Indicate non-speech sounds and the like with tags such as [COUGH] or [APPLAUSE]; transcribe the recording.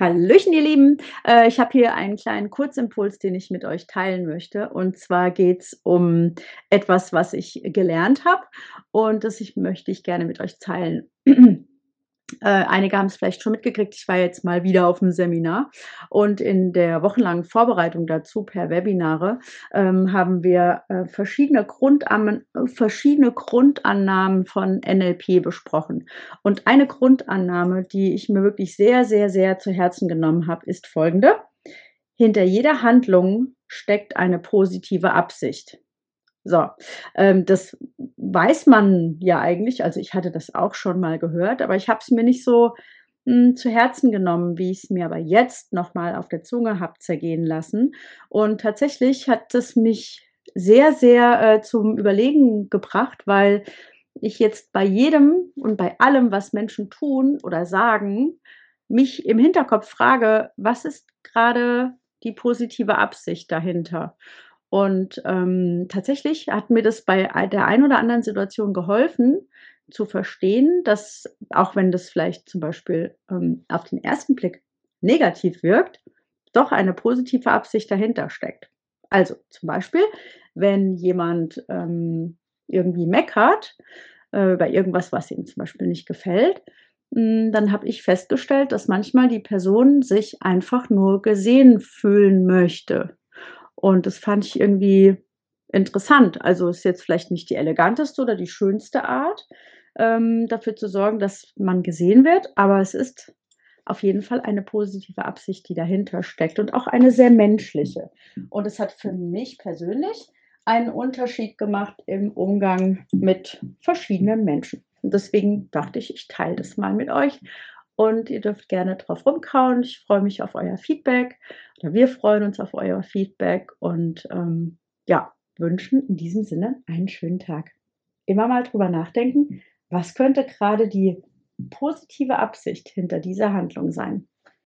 Hallöchen, ihr Lieben. Äh, ich habe hier einen kleinen Kurzimpuls, den ich mit euch teilen möchte. Und zwar geht es um etwas, was ich gelernt habe und das ich, möchte ich gerne mit euch teilen. [CLEARS THROAT] Äh, einige haben es vielleicht schon mitgekriegt, ich war jetzt mal wieder auf dem Seminar und in der wochenlangen Vorbereitung dazu per Webinare ähm, haben wir äh, verschiedene, Grundan verschiedene Grundannahmen von NLP besprochen. Und eine Grundannahme, die ich mir wirklich sehr, sehr, sehr zu Herzen genommen habe, ist folgende. Hinter jeder Handlung steckt eine positive Absicht. So, ähm, das weiß man ja eigentlich. Also ich hatte das auch schon mal gehört, aber ich habe es mir nicht so mh, hm, zu Herzen genommen, wie ich es mir aber jetzt nochmal auf der Zunge habe zergehen lassen. Und tatsächlich hat es mich sehr, sehr äh, zum Überlegen gebracht, weil ich jetzt bei jedem und bei allem, was Menschen tun oder sagen, mich im Hinterkopf frage, was ist gerade die positive Absicht dahinter? Und ähm, tatsächlich hat mir das bei der einen oder anderen Situation geholfen, zu verstehen, dass auch wenn das vielleicht zum Beispiel ähm, auf den ersten Blick negativ wirkt, doch eine positive Absicht dahinter steckt. Also zum Beispiel, wenn jemand ähm, irgendwie meckert äh, über irgendwas, was ihm zum Beispiel nicht gefällt, mh, hm, dann habe ich festgestellt, dass manchmal die Person sich einfach nur gesehen fühlen möchte. Und das fand ich irgendwie interessant. Also ist jetzt vielleicht nicht die eleganteste oder die schönste Art, ähm, dafür zu sorgen, dass man gesehen wird, aber es ist auf jeden Fall eine positive Absicht, die dahinter steckt und auch eine sehr menschliche. Und es hat für mich persönlich einen Unterschied gemacht im Umgang mit verschiedenen Menschen. Und deswegen dachte ich, ich teile das mal mit euch und ihr dürft gerne drauf rumkauen. Ich freue mich auf euer Feedback oder wir freuen uns auf euer Feedback und ähm, ja, wünschen in diesem Sinne einen schönen Tag. Immer mal drüber nachdenken, was könnte gerade die positive Absicht hinter dieser Handlung sein.